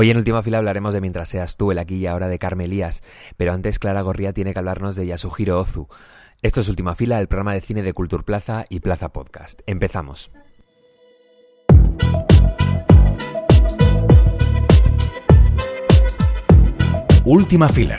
Hoy en última fila hablaremos de Mientras seas tú, el aquí y ahora de Carmelías, pero antes Clara Gorría tiene que hablarnos de Yasuhiro Ozu. Esto es Última Fila, el programa de cine de Cultura Plaza y Plaza Podcast. Empezamos. Última Fila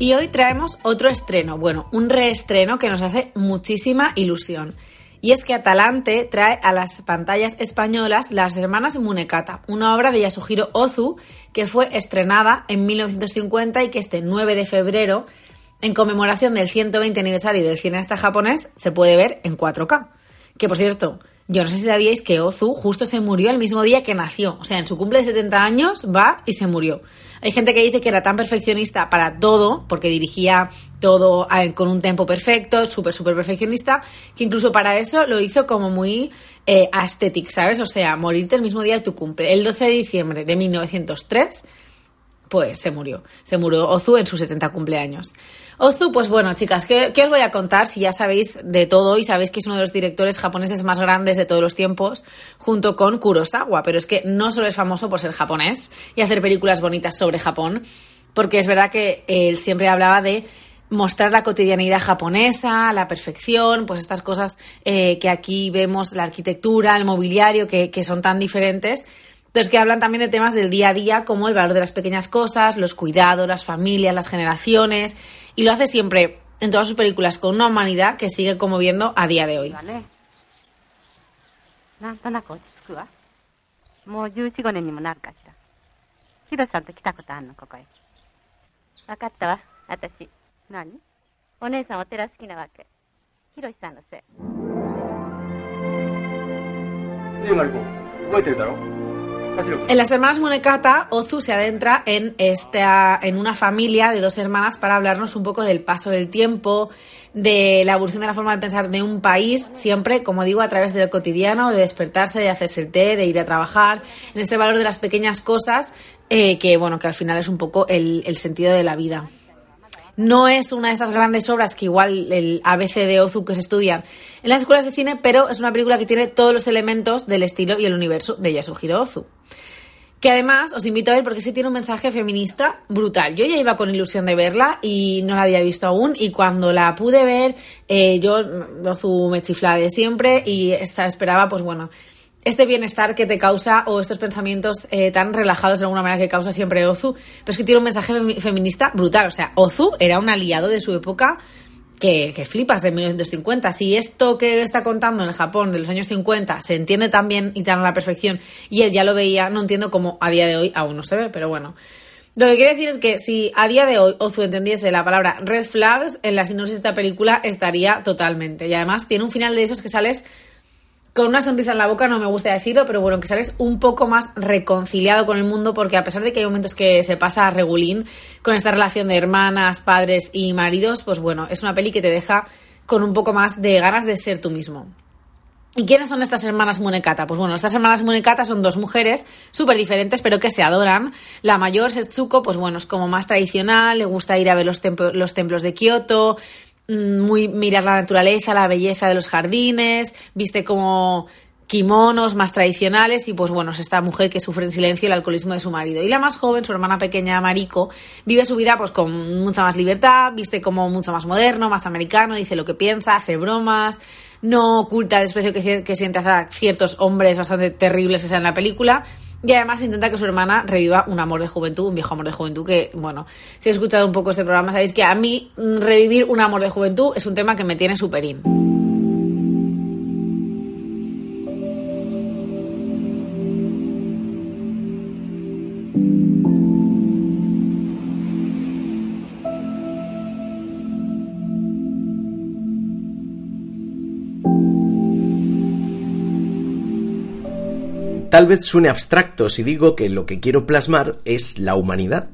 Y hoy traemos otro estreno, bueno, un reestreno que nos hace muchísima ilusión. Y es que Atalante trae a las pantallas españolas Las Hermanas Munekata, una obra de Yasuhiro Ozu que fue estrenada en 1950 y que este 9 de febrero, en conmemoración del 120 aniversario del cineasta japonés, se puede ver en 4K. Que por cierto, yo no sé si sabíais que Ozu justo se murió el mismo día que nació. O sea, en su cumple de 70 años va y se murió. Hay gente que dice que era tan perfeccionista para todo, porque dirigía todo con un tempo perfecto, súper, súper perfeccionista, que incluso para eso lo hizo como muy eh, aesthetic, ¿sabes? O sea, morirte el mismo día de tu cumple. El 12 de diciembre de 1903, pues se murió. Se murió Ozu en sus 70 cumpleaños. Ozu, pues bueno, chicas, ¿qué, os voy a contar si ya sabéis de todo y sabéis que es uno de los directores japoneses más grandes de todos los tiempos, junto con Kurosawa? Pero es que no solo es famoso por ser japonés y hacer películas bonitas sobre Japón, porque es verdad que él siempre hablaba de mostrar la cotidianidad japonesa, la perfección, pues estas cosas eh, que aquí vemos, la arquitectura, el mobiliario, que, que son tan diferentes. Entonces, que hablan también de temas del día a día, como el valor de las pequeñas cosas, los cuidados, las familias, las generaciones y lo hace siempre en todas sus películas con una humanidad que sigue conmoviendo a día de hoy. En las hermanas Munekata, Ozu se adentra en, esta, en una familia de dos hermanas para hablarnos un poco del paso del tiempo, de la evolución de la forma de pensar de un país, siempre, como digo, a través del cotidiano, de despertarse, de hacerse el té, de ir a trabajar, en este valor de las pequeñas cosas, eh, que bueno, que al final es un poco el, el sentido de la vida. No es una de esas grandes obras que igual el ABC de Ozu que se estudian en las escuelas de cine, pero es una película que tiene todos los elementos del estilo y el universo de Yasuhiro Ozu. Que además os invito a ver porque sí tiene un mensaje feminista brutal. Yo ya iba con ilusión de verla y no la había visto aún. Y cuando la pude ver, eh, yo, Ozu me chifla de siempre y esta, esperaba, pues bueno, este bienestar que te causa o estos pensamientos eh, tan relajados de alguna manera que causa siempre Ozu, pero es que tiene un mensaje feminista brutal. O sea, Ozu era un aliado de su época que, flipas de 1950. Si esto que está contando en el Japón de los años 50 se entiende tan bien y tan a la perfección y él ya lo veía, no entiendo cómo a día de hoy aún no se ve, pero bueno. Lo que quiero decir es que si a día de hoy Ozu entendiese la palabra red flags, en la sinopsis de esta película estaría totalmente. Y además tiene un final de esos que sales con una sonrisa en la boca, no me gusta decirlo, pero bueno, que sales un poco más reconciliado con el mundo, porque a pesar de que hay momentos que se pasa a regulín con esta relación de hermanas, padres y maridos, pues bueno, es una peli que te deja con un poco más de ganas de ser tú mismo. ¿Y quiénes son estas hermanas Munekata? Pues bueno, estas hermanas Munekata son dos mujeres súper diferentes, pero que se adoran. La mayor, Setsuko, pues bueno, es como más tradicional, le gusta ir a ver los, los templos de Kioto, muy mirar la naturaleza, la belleza de los jardines, viste como kimonos más tradicionales y pues bueno, es esta mujer que sufre en silencio el alcoholismo de su marido. Y la más joven, su hermana pequeña Mariko, vive su vida pues con mucha más libertad, viste como mucho más moderno, más americano, dice lo que piensa, hace bromas, no oculta el desprecio que, que siente hacia ciertos hombres bastante terribles que sean en la película y además intenta que su hermana reviva un amor de juventud, un viejo amor de juventud, que, bueno, si he escuchado un poco este programa, sabéis que a mí mm, revivir un amor de juventud es un tema que me tiene súper in. Tal vez suene abstracto si digo que lo que quiero plasmar es la humanidad,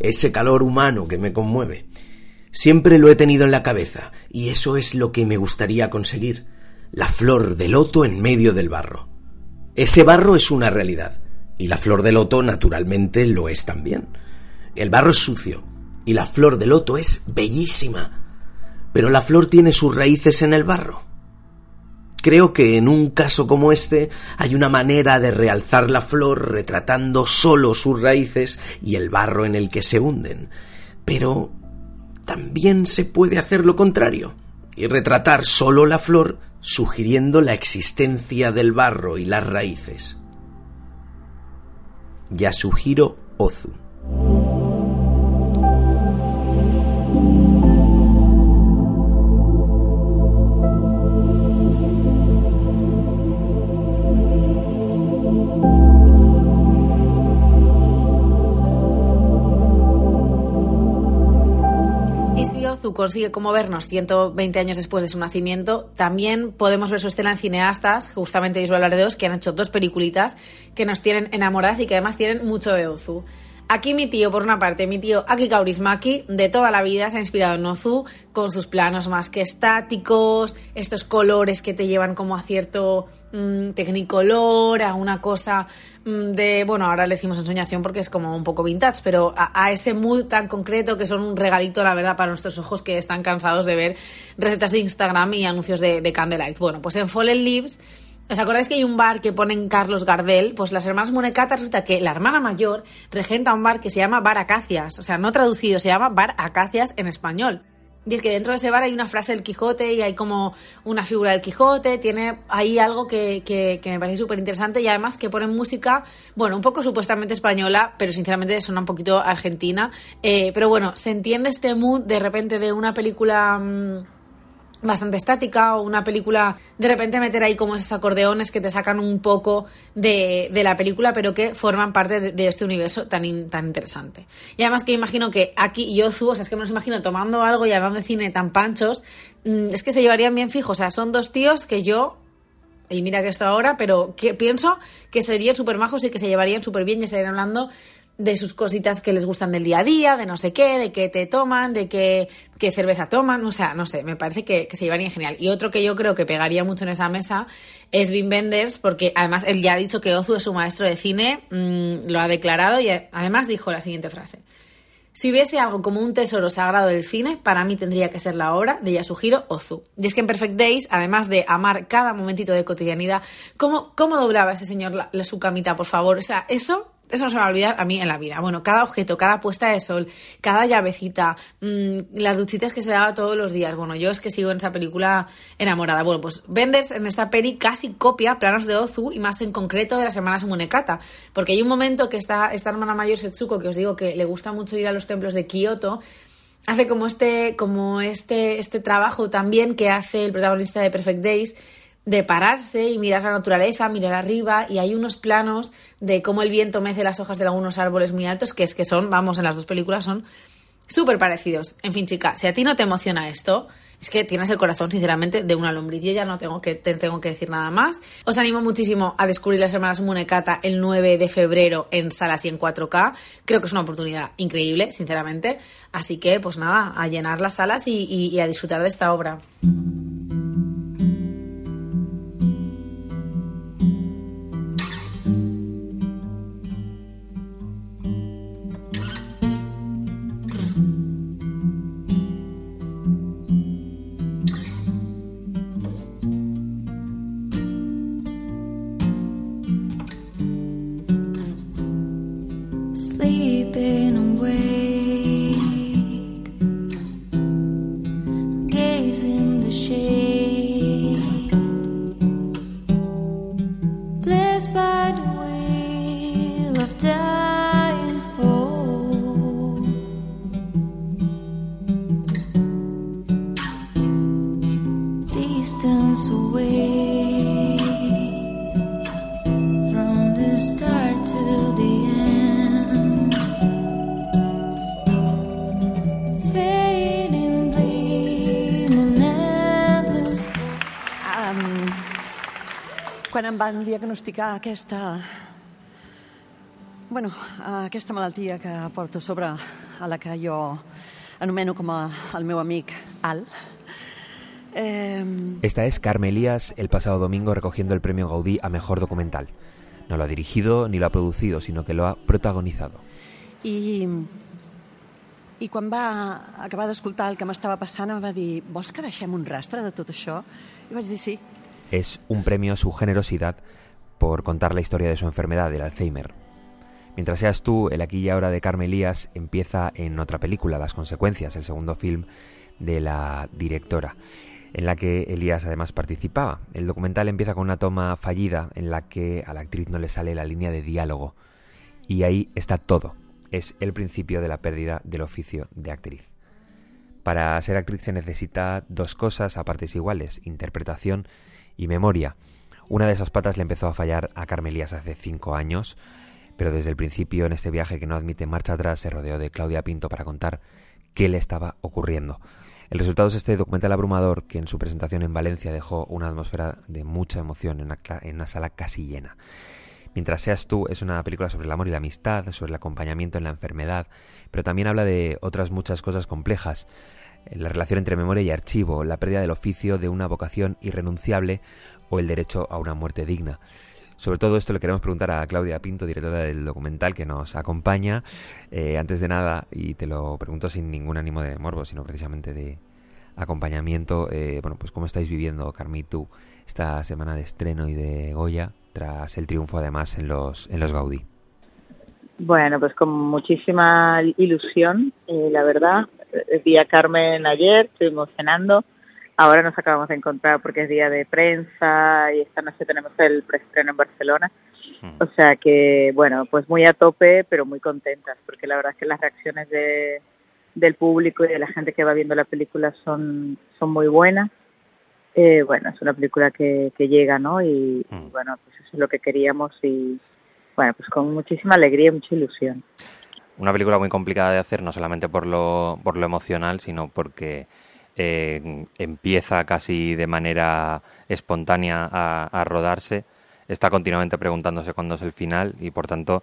ese calor humano que me conmueve. Siempre lo he tenido en la cabeza, y eso es lo que me gustaría conseguir, la flor de loto en medio del barro. Ese barro es una realidad, y la flor de loto naturalmente lo es también. El barro es sucio y la flor de loto es bellísima, pero la flor tiene sus raíces en el barro. Creo que en un caso como este hay una manera de realzar la flor retratando solo sus raíces y el barro en el que se hunden. Pero también se puede hacer lo contrario y retratar solo la flor sugiriendo la existencia del barro y las raíces. Yasuhiro Ozu consigue como vernos 120 años después de su nacimiento, también podemos ver su estela en cineastas, justamente hablar de dos, que han hecho dos peliculitas que nos tienen enamoradas y que además tienen mucho de Ozu. Aquí mi tío, por una parte, mi tío Aki Kaurismaki, de toda la vida se ha inspirado en Ozu, con sus planos más que estáticos, estos colores que te llevan como a cierto mm, tecnicolor, a una cosa mm, de, bueno, ahora le decimos ensoñación porque es como un poco vintage, pero a, ese mood tan concreto que son un regalito, la verdad, para nuestros ojos que están cansados de ver recetas de Instagram y anuncios de, de Candlelight. Bueno, pues en Fallen Leaves ¿Os acordáis que hay un bar que ponen Carlos Gardel? Pues las hermanas Monecata resulta que la hermana mayor regenta un bar que se llama Bar Acacias. O sea, no traducido, se llama Bar Acacias en español. Y es que dentro de ese bar hay una frase del Quijote y hay como una figura del Quijote, tiene ahí algo que, que, me parece súper interesante y además que ponen música, bueno, un poco supuestamente española, pero sinceramente suena un poquito argentina. Eh, pero bueno, se entiende este mood de repente de una película... Mm, bastante estática o una película de repente meter ahí como esos acordeones que te sacan un poco de, de la película pero que forman parte de, este universo tan, tan interesante. Y además que imagino que aquí y Ozu, o sea, es que me los imagino tomando algo y hablando de cine tan panchos, mm, es que se llevarían bien fijos, o sea, son dos tíos que yo y mira que esto ahora, pero que pienso que serían súper majos y que se llevarían súper bien y estarían hablando de sus cositas que les gustan del día a día, de no sé qué, de qué te toman, de qué, qué cerveza toman, o sea, no sé, me parece que, se llevaría genial. Y otro que yo creo que pegaría mucho en esa mesa es Wim Wenders, porque además él ya ha dicho que Ozu es su maestro de cine, mm, lo ha declarado y además dijo la siguiente frase. Si hubiese algo como un tesoro sagrado del cine, para mí tendría que ser la obra de Yasuhiro Ozu. Y es que en Perfect Days, además de amar cada momentito de cotidianidad, ¿cómo, cómo doblaba ese señor su camita, por favor? O sea, eso eso no se me va a olvidar a mí en la vida. Bueno, cada objeto, cada puesta de sol, cada llavecita, mm, las duchitas que se daba todos los días. Bueno, yo es que sigo en esa película enamorada. Bueno, pues Benders en esta peli casi copia planos de Ozu y más en concreto de las hermanas Munekata. Porque hay un momento que está esta hermana mayor Setsuko, que os digo que le gusta mucho ir a los templos de Kioto, hace como este, como este, este trabajo también que hace el protagonista de Perfect Days de pararse y mirar la naturaleza, mirar arriba y hay unos planos de cómo el viento mece las hojas de algunos árboles muy altos que es que son, vamos, en las dos películas son súper parecidos. En fin, chica, si a ti no te emociona esto, es que tienes el corazón, sinceramente, de una lombriz. Yo ya no tengo que, te tengo que decir nada más. Os animo muchísimo a descubrir las Hermanas Munekata el 9 de febrero en salas y en 4K. Creo que es una oportunidad increíble, sinceramente. Así que, pues nada, a llenar las salas y, y a disfrutar de esta obra. Quan em van diagnosticar aquesta... Bueno, aquesta malaltia que porto sobre a la que jo anomeno com a el meu amic Al. Eh... Esta es Carme Elías el pasado domingo recogiendo el premio Gaudí a Mejor Documental. No lo ha dirigido ni lo ha producido, sino que lo ha protagonizado. I I quan va acabar d'escoltar el que m'estava passant em va dir vols que deixem un rastre de tot això? I vaig dir sí. Es un premio a su generosidad por contar la historia de su enfermedad, del Alzheimer. Mientras seas tú, el aquí y ahora de Carmen Elías empieza en otra película, Las consecuencias, el segundo film de la directora, en la que Elías además participaba. El documental empieza con una toma fallida en la que a la actriz no le sale la línea de diálogo. Y ahí está todo. Es el principio de la pérdida del oficio de actriz. Para ser actriz se necesita dos cosas a partes iguales, interpretación y memoria. Una de esas patas le empezó a fallar a Carmen Elías hace cinco años, pero desde el principio en este viaje que no admite marcha atrás se rodeó de Claudia Pinto para contar qué le estaba ocurriendo. El resultado es este documental abrumador que en su presentación en Valencia dejó una atmósfera de mucha emoción en una, sala casi llena. Mientras seas tú es una película sobre el amor y la amistad, sobre el acompañamiento en la enfermedad, pero también habla de otras muchas cosas complejas, la relación entre memoria y archivo, la pérdida del oficio de una vocación irrenunciable o el derecho a una muerte digna. Sobre todo esto le queremos preguntar a Claudia Pinto, directora del documental que nos acompaña. Eh, antes de nada, y te lo pregunto sin ningún ánimo de morbo, sino precisamente de acompañamiento, eh, bueno, pues cómo estáis viviendo, Carmitu, esta semana de estreno y de Goya, tras el triunfo además en los, en los Gaudí. Bueno, pues con muchísima ilusión, eh, la verdad. Vi a Carmen ayer, estuvimos cenando Ahora nos acabamos de encontrar porque es día de prensa y esta noche tenemos el preestreno en Barcelona. Mm. O sea que, bueno, pues muy a tope, pero muy contentas, porque la verdad es que las reacciones de, del público y de la gente que va viendo la película son, son muy buenas. Eh, bueno, es una película que, que llega, ¿no? Y, mm. bueno, pues eso es lo que queríamos y, bueno, pues con muchísima alegría y mucha ilusión. Una película muy complicada de hacer, no solamente por lo, por lo emocional, sino porque eh, empieza casi de manera espontánea a, rodarse, está continuamente preguntándose cuándo es el final y por tanto,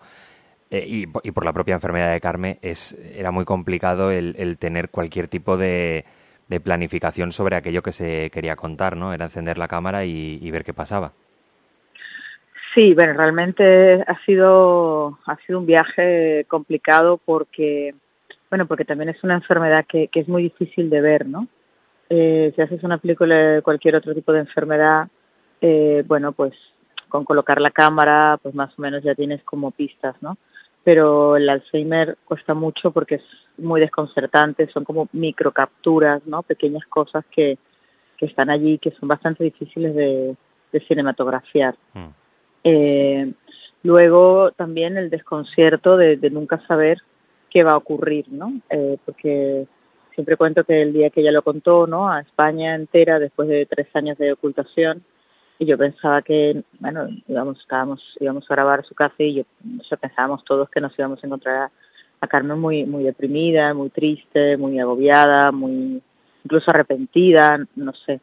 eh, y, por la propia enfermedad de Carmen, es, era muy complicado el, tener cualquier tipo de, planificación sobre aquello que se quería contar, ¿no? Era encender la cámara y, ver qué pasaba. Sí, bueno, realmente ha sido, ha sido un viaje complicado porque, bueno, porque también es una enfermedad que, es muy difícil de ver, ¿no? Eh, si haces una película de cualquier otro tipo de enfermedad, eh, bueno, pues con colocar la cámara, pues más o menos ya tienes como pistas, ¿no? Pero el Alzheimer cuesta mucho porque es muy desconcertante, son como microcapturas, ¿no? Pequeñas cosas que, que están allí que son bastante difíciles de, cinematografiar. Mm. Eh, luego también el desconcierto de, de, nunca saber qué va a ocurrir, ¿no? porque siempre cuento que el día que ella lo contó, ¿no? A España entera, después de tres años de ocultación, y yo pensaba que, bueno, íbamos, estábamos, íbamos a grabar su casa y yo, pensábamos todos que nos íbamos a encontrar a, Carmen muy, muy deprimida, muy triste, muy agobiada, muy, incluso arrepentida, no sé.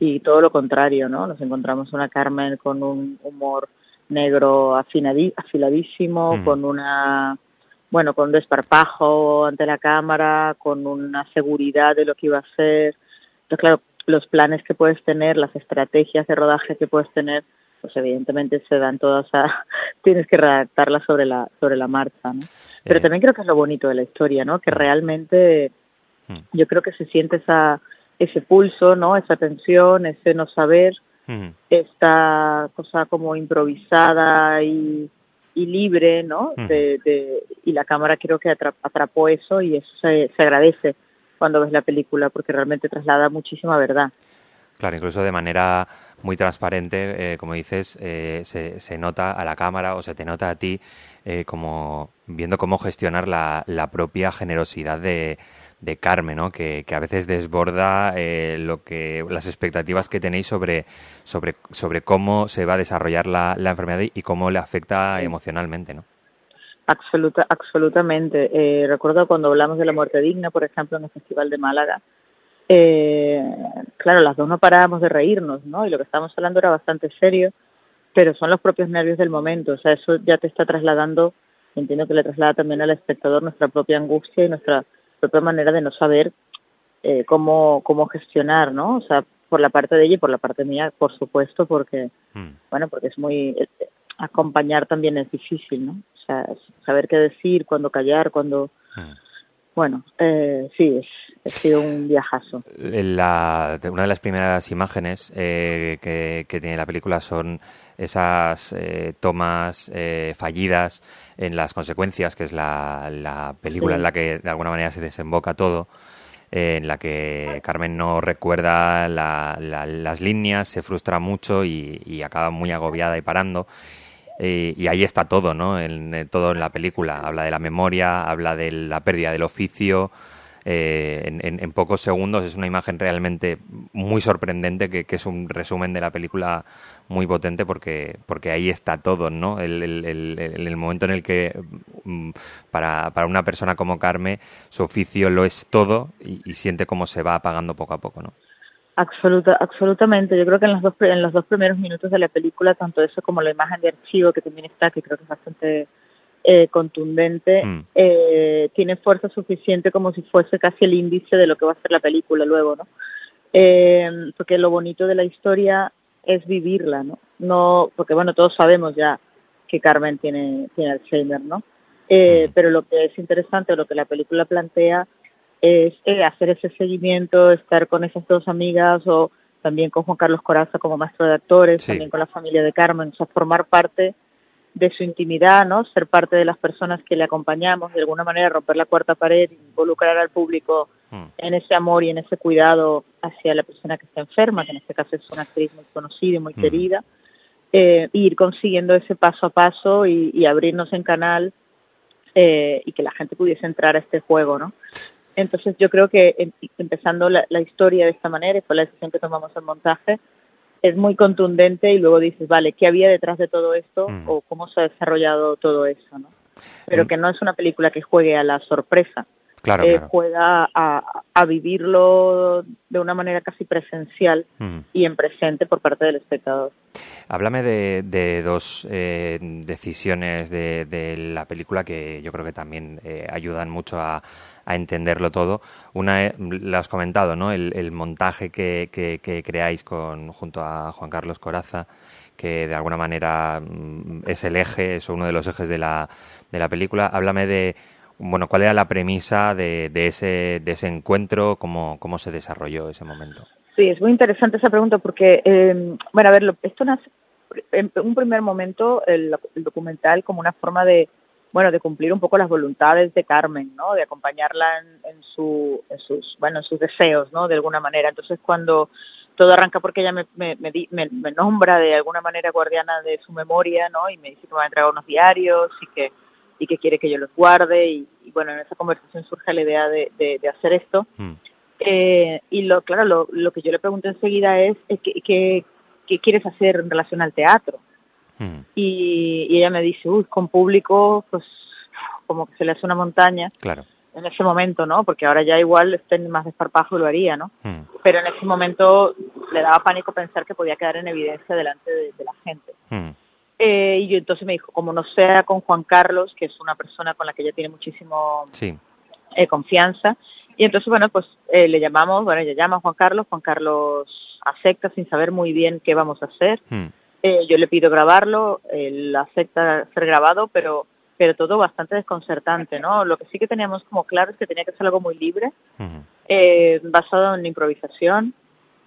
Y todo lo contrario, ¿no? Nos encontramos una Carmen con un humor negro afiladísimo, con una bueno, con desparpajo ante la cámara, con una seguridad de lo que iba a ser. Entonces, claro, los planes que puedes tener, las estrategias de rodaje que puedes tener, pues evidentemente se dan todas a, tienes que redactarlas sobre la, sobre la marcha, ¿no? Pero eh. también creo que es lo bonito de la historia, ¿no? Que realmente hmm. yo creo que se siente esa, ese pulso, ¿no? Esa tensión, ese no saber, esta cosa como improvisada y y libre, ¿no? De, y la cámara creo que atrapó eso y eso se, agradece cuando ves la película porque realmente traslada muchísima verdad. Claro, incluso de manera muy transparente, eh, como dices, eh, se, se, nota a la cámara o se te nota a ti eh, como viendo cómo gestionar la, la propia generosidad de, de Carmen, ¿no? que, que a veces desborda eh, lo que las expectativas que tenéis sobre, sobre, sobre cómo se va a desarrollar la, la enfermedad y cómo le afecta emocionalmente. ¿no? Absoluta, absolutamente. Eh, recuerdo cuando hablamos de la muerte digna, por ejemplo, en el Festival de Málaga, eh, claro, las dos no parábamos de reírnos, ¿no? Y lo que estábamos hablando era bastante serio, pero son los propios nervios del momento, o sea, eso ya te está trasladando, entiendo que le traslada también al espectador nuestra propia angustia y nuestra propia manera de no saber eh, cómo, cómo gestionar, ¿no? O sea, por la parte de ella y por la parte mía, por supuesto, porque, mm. bueno, porque es muy, eh, acompañar también es difícil, ¿no? O sea, saber qué decir, cuándo callar, cuándo, mm. Bueno, eh, sí, ha sido un viajazo. La, una de las primeras imágenes eh, que, tiene la película son esas eh, tomas fallidas en las consecuencias, que es la, película en la que de alguna manera se desemboca todo, en la que Carmen no recuerda las líneas, se frustra mucho y, y acaba muy agobiada y parando. Eh, y ahí está todo, ¿no? En, todo en la película. Habla de la memoria, habla de la pérdida del oficio. Eh, en, pocos segundos es una imagen realmente muy sorprendente que, es un resumen de la película muy potente porque, porque ahí está todo, ¿no? El, el, momento en el que mm, para, para, una persona como Carmen su oficio lo es todo y, y siente cómo se va apagando poco a poco, ¿no? Absoluta, absolutamente. Yo creo que en los dos en los dos primeros minutos de la película, tanto eso como la imagen de archivo que también está, que creo que es bastante eh, contundente, mm. eh, tiene fuerza suficiente como si fuese casi el índice de lo que va a ser la película luego, ¿no? Eh, porque lo bonito de la historia es vivirla, ¿no? No, porque bueno, todos sabemos ya que Carmen tiene tiene Alzheimer, ¿no? Mm. Pero lo que es interesante, lo que la película plantea es eh, hacer ese seguimiento, estar con esas dos amigas o también con Juan Carlos Coraza como maestro de actores, también con la familia de Carmen, o sea, formar parte de su intimidad, ¿no? Ser parte de las personas que le acompañamos, de alguna manera romper la cuarta pared, involucrar al público hmm. en ese amor y en ese cuidado hacia la persona que está enferma, que en este caso es una actriz muy conocida y muy hmm. querida, eh, ir consiguiendo ese paso a paso y, abrirnos en canal eh, y que la gente pudiese entrar a este juego, ¿no? Entonces yo creo que em, empezando la, historia de esta manera, y fue la decisión que tomamos el montaje, es muy contundente y luego dices, vale, ¿qué había detrás de todo esto mm. o cómo se ha desarrollado todo eso? ¿no? Pero mm. que no es una película que juegue a la sorpresa, claro, eh, juega a, vivirlo de una manera casi presencial mm. y en presente por parte del espectador. Háblame de, dos eh, decisiones de, la película que yo creo que también eh, ayudan mucho a, entenderlo todo. Una, lo has comentado, ¿no? El, montaje que, que, creáis con, junto a Juan Carlos Coraza, que de alguna manera mm, es el eje, es uno de los ejes de la, de la película. Háblame de, bueno, cuál era la premisa de, de, ese, de ese encuentro, cómo, cómo se desarrolló ese momento. Sí, es muy interesante esa pregunta porque, eh, bueno, a ver, esto nace en un primer momento el, documental como una forma de, bueno, de cumplir un poco las voluntades de Carmen, ¿no? De acompañarla en, su, sus, bueno, en sus deseos, ¿no? De alguna manera. Entonces cuando todo arranca porque ella me, me, me, nombra de alguna manera guardiana de su memoria, ¿no? Y me dice que me va a entregar unos diarios y que y que quiere que yo los guarde y, bueno, en esa conversación surge la idea de, de, hacer esto. Mm. Eh, y lo claro, lo, lo, que yo le pregunto enseguida es, que, que, ¿qué quieres hacer en relación al teatro? Hmm. Y, ella me dice, uy, con público, pues como que se le hace una montaña. Claro. En ese momento, ¿no? Porque ahora ya igual estén más desparpajo lo haría, ¿no? Hmm. Pero en ese momento le daba pánico pensar que podía quedar en evidencia delante de, la gente. Eh, y yo entonces me dijo, como no sea con Juan Carlos, que es una persona con la que ella tiene muchísimo eh, confianza, y entonces, bueno, pues eh, le llamamos, bueno, ella llama a Juan Carlos, Juan Carlos acepta sin saber muy bien qué vamos a hacer. Hmm. Eh, yo le pido grabarlo, él acepta ser grabado, pero pero todo bastante desconcertante, ¿no? Lo que sí que teníamos como claro es que tenía que ser algo muy libre, hmm. eh, basado en improvisación,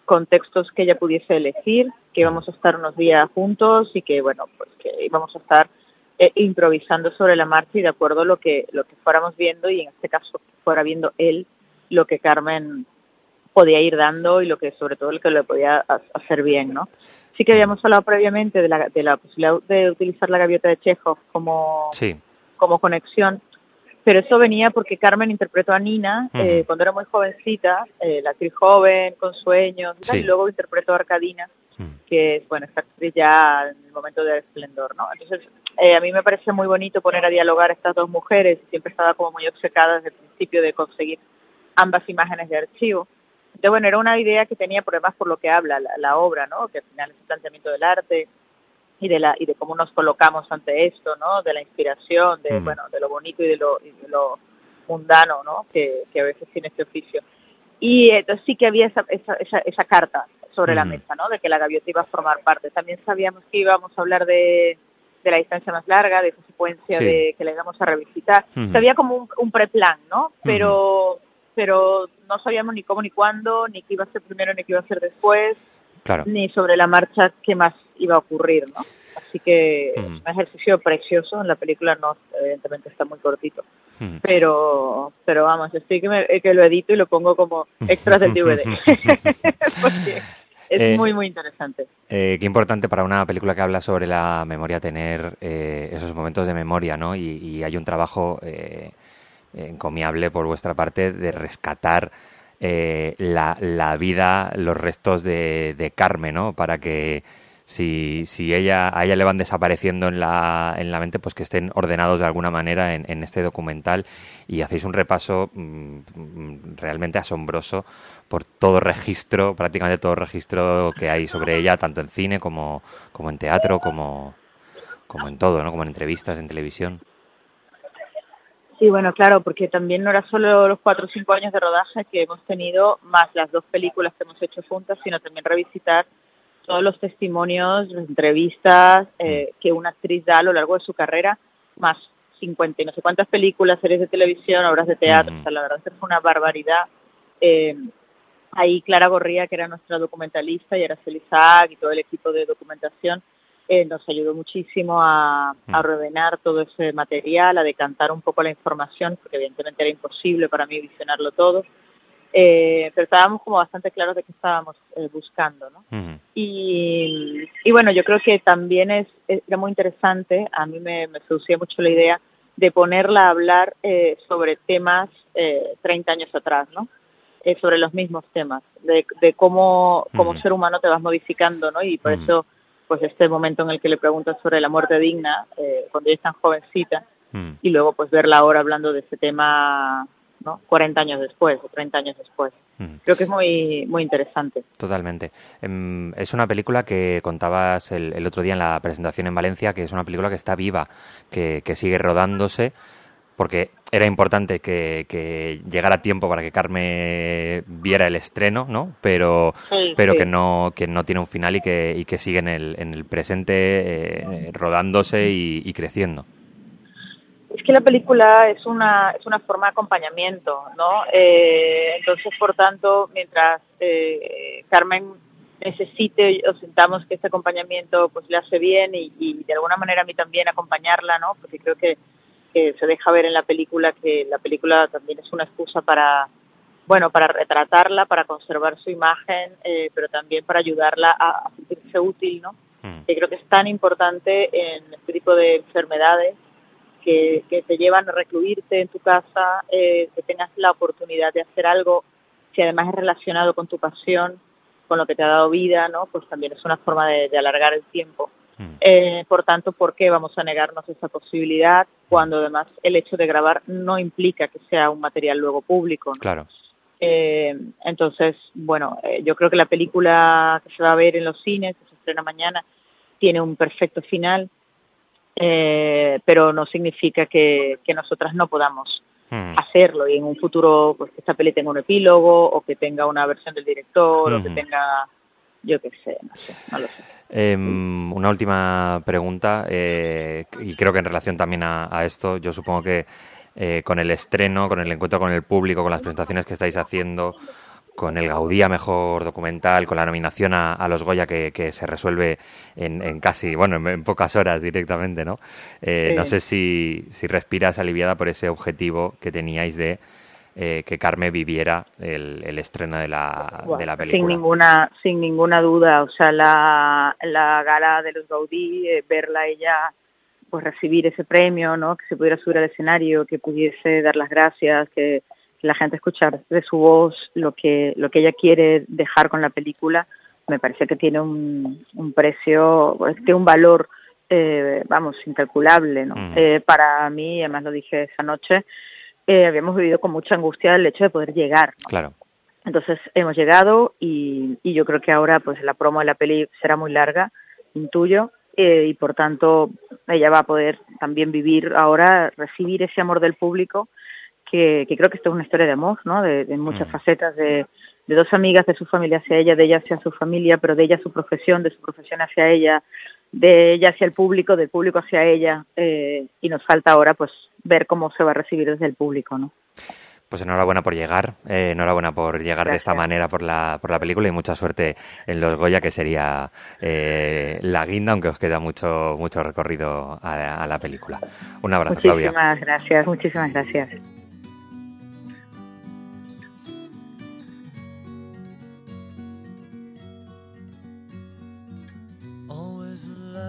con textos que ella pudiese elegir, que íbamos a estar unos días juntos y que, bueno, pues que íbamos a estar eh, improvisando sobre la marcha y de acuerdo a lo que, lo que fuéramos viendo y en este caso fuera viendo él lo que Carmen podía ir dando y lo que sobre todo el que lo podía hacer bien, ¿no? Sí que habíamos hablado previamente de la, de la posibilidad de utilizar la gaviota de Chekhov como, como conexión, pero eso venía porque Carmen interpretó a Nina eh, cuando era muy jovencita, eh, la actriz joven, con sueños, y luego interpretó a Arcadina, que es, bueno, esta actriz ya en el momento del esplendor, ¿no? Entonces, eh, a mí me parece muy bonito poner a dialogar a estas dos mujeres, siempre estaba como muy obcecada desde el principio de conseguir ambas imágenes de archivo. Entonces, bueno, era una idea que tenía por demás por lo que habla la, obra, ¿no? Que al final es el planteamiento del arte y de la y de cómo nos colocamos ante esto, ¿no? De la inspiración, de mm. bueno, de lo bonito y de lo, y de lo mundano, ¿no? Que, que, a veces tiene este oficio. Y entonces sí que había esa, esa, esa, carta sobre la mesa, ¿no? De que la gaviota iba a formar parte. También sabíamos que íbamos a hablar de, de la distancia más larga, de esa secuencia Sí. de que le íbamos a revisitar. Ujú. O sea, había como un, un preplan, ¿no? Pero, pero no sabíamos ni cómo ni cuándo, ni qué iba a ser primero ni qué iba a ser después, Claro. ni sobre la marcha qué más iba a ocurrir, ¿no? Así que es un ejercicio precioso. En la película no, evidentemente está muy cortito. Pero, pero vamos, estoy que, me- que lo edito y lo pongo como extras del DVD. Porque es Eh, muy, muy interesante. Eh, qué importante para una película que habla sobre la memoria tener eh, esos momentos de memoria, ¿no? Y, y hay un trabajo eh, encomiable por vuestra parte de rescatar eh, la, la vida, los restos de, de Carmen, ¿no? Para que si, si ella, a ella le van desapareciendo en la, en la mente, pues que estén ordenados de alguna manera en, en este documental y hacéis un repaso mm, realmente asombroso por todo registro, prácticamente todo registro que hay sobre ella, tanto en cine como, como en teatro, como, como en todo, ¿no? Como en entrevistas, en televisión. Sí, bueno, claro, porque también no era solo los cuatro o cinco años de rodaje que hemos tenido, más las dos películas que hemos hecho juntas, sino también revisitar todos los testimonios, las entrevistas eh, que una actriz da a lo largo de su carrera, más 50 y no sé cuántas películas, series de televisión, obras de teatro, Ujú. o sea, la verdad es que fue una barbaridad. Eh, ahí Clara Gorría, que era nuestra documentalista, y Araceli Isaac y todo el equipo de documentación, eh, nos ayudó muchísimo a, a Mm. ordenar todo ese material, a decantar un poco la información, porque evidentemente era imposible para mí visionarlo todo. Eh, pero estábamos como bastante claros de qué estábamos eh, buscando, ¿no? Y, y bueno, yo creo que también es, era muy interesante, a mí me, me seducía mucho la idea de ponerla a hablar eh, sobre temas eh, 30 años atrás, ¿no? Eh, sobre los mismos temas, de, de cómo como ser humano te vas modificando, ¿no? Y por eso, pues este momento en el que le preguntas sobre la muerte digna, eh, cuando ella es tan jovencita, y luego pues verla ahora hablando de ese tema, ¿no? 40 años después o 30 años después. Mm. Creo que es muy, muy interesante. Totalmente. Em, es una película que contabas el, el otro día en la presentación en Valencia, que es una película que está viva, que, que sigue rodándose, porque era importante que, que llegara tiempo para que Carmen viera el estreno, ¿no? Pero, Sí, pero sí. que no que no tiene un final y que, y que sigue en el, en el presente eh, rodándose y, y creciendo. Es que la película es una, es una forma de acompañamiento, ¿no? Eh, entonces, por tanto, mientras eh, Carmen necesite o sintamos que este acompañamiento pues le hace bien y, y de alguna manera a mí también acompañarla, ¿no? Porque creo que, que se deja ver en la película que la película también es una excusa para, bueno, para retratarla, para conservar su imagen, eh, pero también para ayudarla a, a sentirse útil, ¿no? Mm. que creo que es tan importante en este tipo de enfermedades que, que te llevan a recluirte en tu casa, eh, que tengas la oportunidad de hacer algo que además es relacionado con tu pasión, con lo que te ha dado vida, ¿no? Pues también es una forma de, de alargar el tiempo. Mm. Eh, por tanto, ¿por qué vamos a negarnos esa posibilidad cuando además el hecho de grabar no implica que sea un material luego público? ¿no? Claro. Eh, entonces, bueno, eh, yo creo que la película que se va a ver en los cines, que se estrena mañana, tiene un perfecto final, eh, pero no significa que, que nosotras no podamos Mm. hacerlo y en un futuro pues que esta peli tenga un epílogo o que tenga una versión del director o que Ujú. tenga, yo qué sé, no sé, no lo sé. Em, una última pregunta, eh, y creo que en relación también a, a esto, yo supongo que eh, con el estreno, con el encuentro con el público, con las presentaciones que estáis haciendo, con el Gaudí a Mejor Documental, con la nominación a, a los Goya que, que se resuelve en, en casi, bueno, en, en pocas horas directamente, ¿no? Eh, Sí. No sé si, si respiras aliviada por ese objetivo que teníais de eh, que Carmen viviera el, el estreno de la, de la película. Sin ninguna, sin ninguna duda, o sea, la, la gala de los Gaudí, eh, verla ella, pues recibir ese premio, ¿no? Que se pudiera subir al escenario, que pudiese dar las gracias, que la gente escuchar de su voz lo que, lo que ella quiere dejar con la película, me parece que tiene un, un precio, tiene un valor, eh, vamos, incalculable, ¿no? Ujú. Eh, para mí, además lo dije esa noche, eh, habíamos vivido con mucha angustia el hecho de poder llegar, ¿no? Claro. Entonces hemos llegado y, y yo creo que ahora pues la promo de la peli será muy larga, intuyo, eh, y por tanto ella va a poder también vivir ahora, recibir ese amor del público, que, que creo que esto es una historia de amor, ¿no? De, de muchas Mm. facetas, de, de dos amigas, de su familia hacia ella, de ella hacia su familia, pero de ella a su profesión, de su profesión hacia ella, de ella hacia el público, del público hacia ella, eh, y nos falta ahora pues ver cómo se va a recibir desde el público, ¿no? Pues enhorabuena por llegar, eh, enhorabuena por llegar de esta manera por la, por la película y mucha suerte en los Goya, que sería eh, la guinda, aunque os queda mucho, mucho recorrido a, la película. Un abrazo, Claudia. Muchísimas gracias, muchísimas gracias.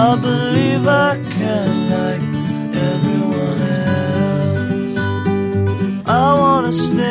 I believe I can like everyone else. I wanna stay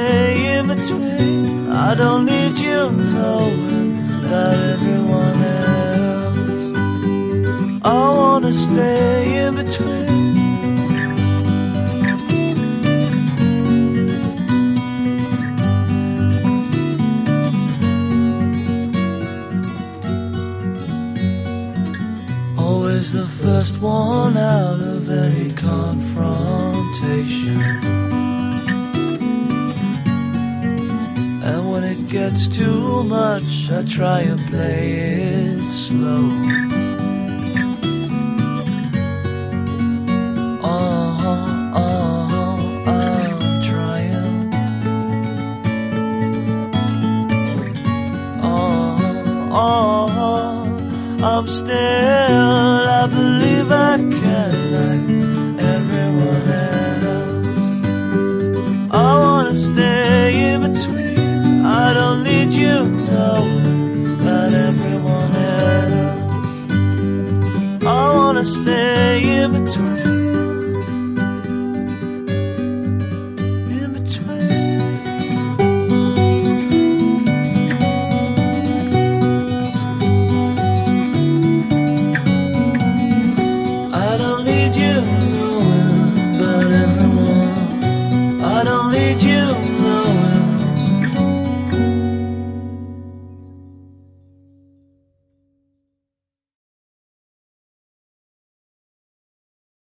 gets too much, I try and play it slow. Oh, oh, I'm trying. Oh, oh, I'm still.